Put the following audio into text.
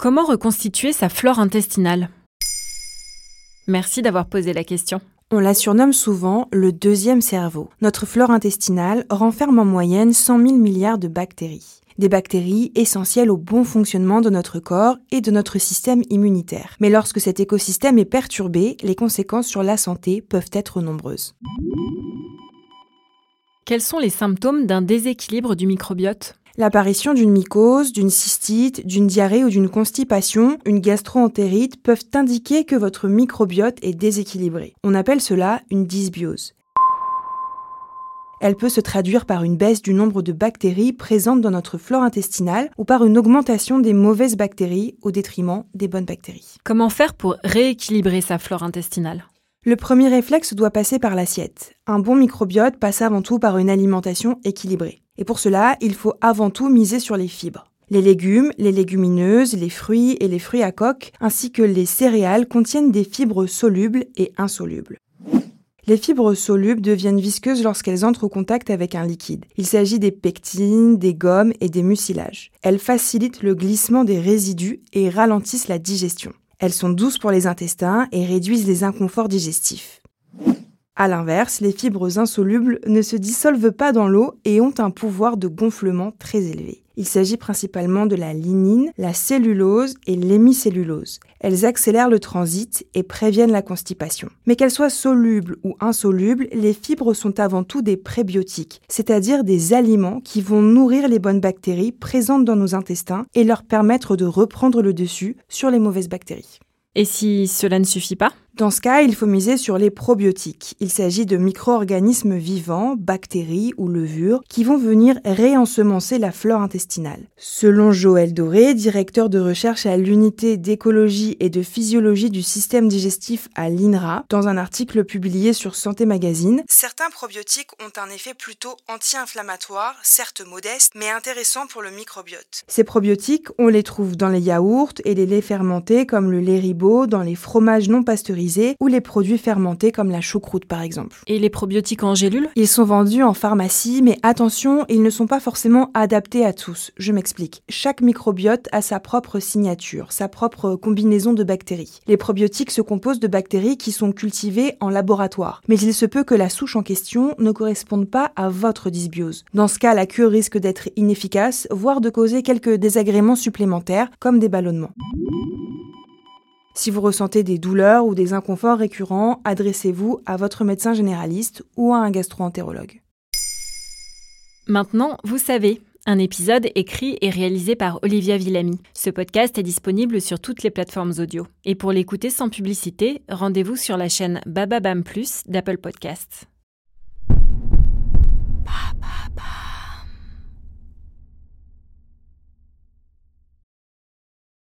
Comment reconstituer sa flore intestinale? Merci d'avoir posé la question. On la surnomme souvent le deuxième cerveau. Notre flore intestinale renferme en moyenne 100 000 milliards de bactéries. Des bactéries essentielles au bon fonctionnement de notre corps et de notre système immunitaire. Mais lorsque cet écosystème est perturbé, les conséquences sur la santé peuvent être nombreuses. Quels sont les symptômes d'un déséquilibre du microbiote? L'apparition d'une mycose, d'une cystite, d'une diarrhée ou d'une constipation, une gastroentérite peuvent indiquer que votre microbiote est déséquilibré. On appelle cela une dysbiose. Elle peut se traduire par une baisse du nombre de bactéries présentes dans notre flore intestinale ou par une augmentation des mauvaises bactéries au détriment des bonnes bactéries. Comment faire pour rééquilibrer sa flore intestinale? Le premier réflexe doit passer par l'assiette. Un bon microbiote passe avant tout par une alimentation équilibrée. Et pour cela, il faut avant tout miser sur les fibres. Les légumes, les légumineuses, les fruits et les fruits à coque, ainsi que les céréales contiennent des fibres solubles et insolubles. Les fibres solubles deviennent visqueuses lorsqu'elles entrent au contact avec un liquide. Il s'agit des pectines, des gommes et des mucilages. Elles facilitent le glissement des résidus et ralentissent la digestion. Elles sont douces pour les intestins et réduisent les inconforts digestifs. A l'inverse, les fibres insolubles ne se dissolvent pas dans l'eau et ont un pouvoir de gonflement très élevé. Il s'agit principalement de la lignine, la cellulose et l'hémicellulose. Elles accélèrent le transit et préviennent la constipation. Mais qu'elles soient solubles ou insolubles, les fibres sont avant tout des prébiotiques, c'est-à-dire des aliments qui vont nourrir les bonnes bactéries présentes dans nos intestins et leur permettre de reprendre le dessus sur les mauvaises bactéries. Et si cela ne suffit pas? Dans ce cas, il faut miser sur les probiotiques. Il s'agit de micro-organismes vivants, bactéries ou levures, qui vont venir réensemencer la flore intestinale. Selon Joël Doré, directeur de recherche à l'unité d'écologie et de physiologie du système digestif à l'INRA, dans un article publié sur Santé Magazine, certains probiotiques ont un effet plutôt anti-inflammatoire, certes modeste, mais intéressant pour le microbiote. Ces probiotiques, on les trouve dans les yaourts et les laits fermentés comme le lait ribot, dans les fromages non pasteurisés ou les produits fermentés comme la choucroute par exemple. Et les probiotiques en gélule? Ils sont vendus en pharmacie, mais attention, ils ne sont pas forcément adaptés à tous. Je m'explique. Chaque microbiote a sa propre signature, sa propre combinaison de bactéries. Les probiotiques se composent de bactéries qui sont cultivées en laboratoire, mais il se peut que la souche en question ne corresponde pas à votre dysbiose. Dans ce cas, la cure risque d'être inefficace, voire de causer quelques désagréments supplémentaires, comme des ballonnements. Si vous ressentez des douleurs ou des inconforts récurrents, adressez-vous à votre médecin généraliste ou à un gastroentérologue. Maintenant, vous savez, un épisode écrit et réalisé par Olivia Villamy. Ce podcast est disponible sur toutes les plateformes audio. Et pour l'écouter sans publicité, rendez-vous sur la chaîne Bababam Plus d'Apple Podcasts.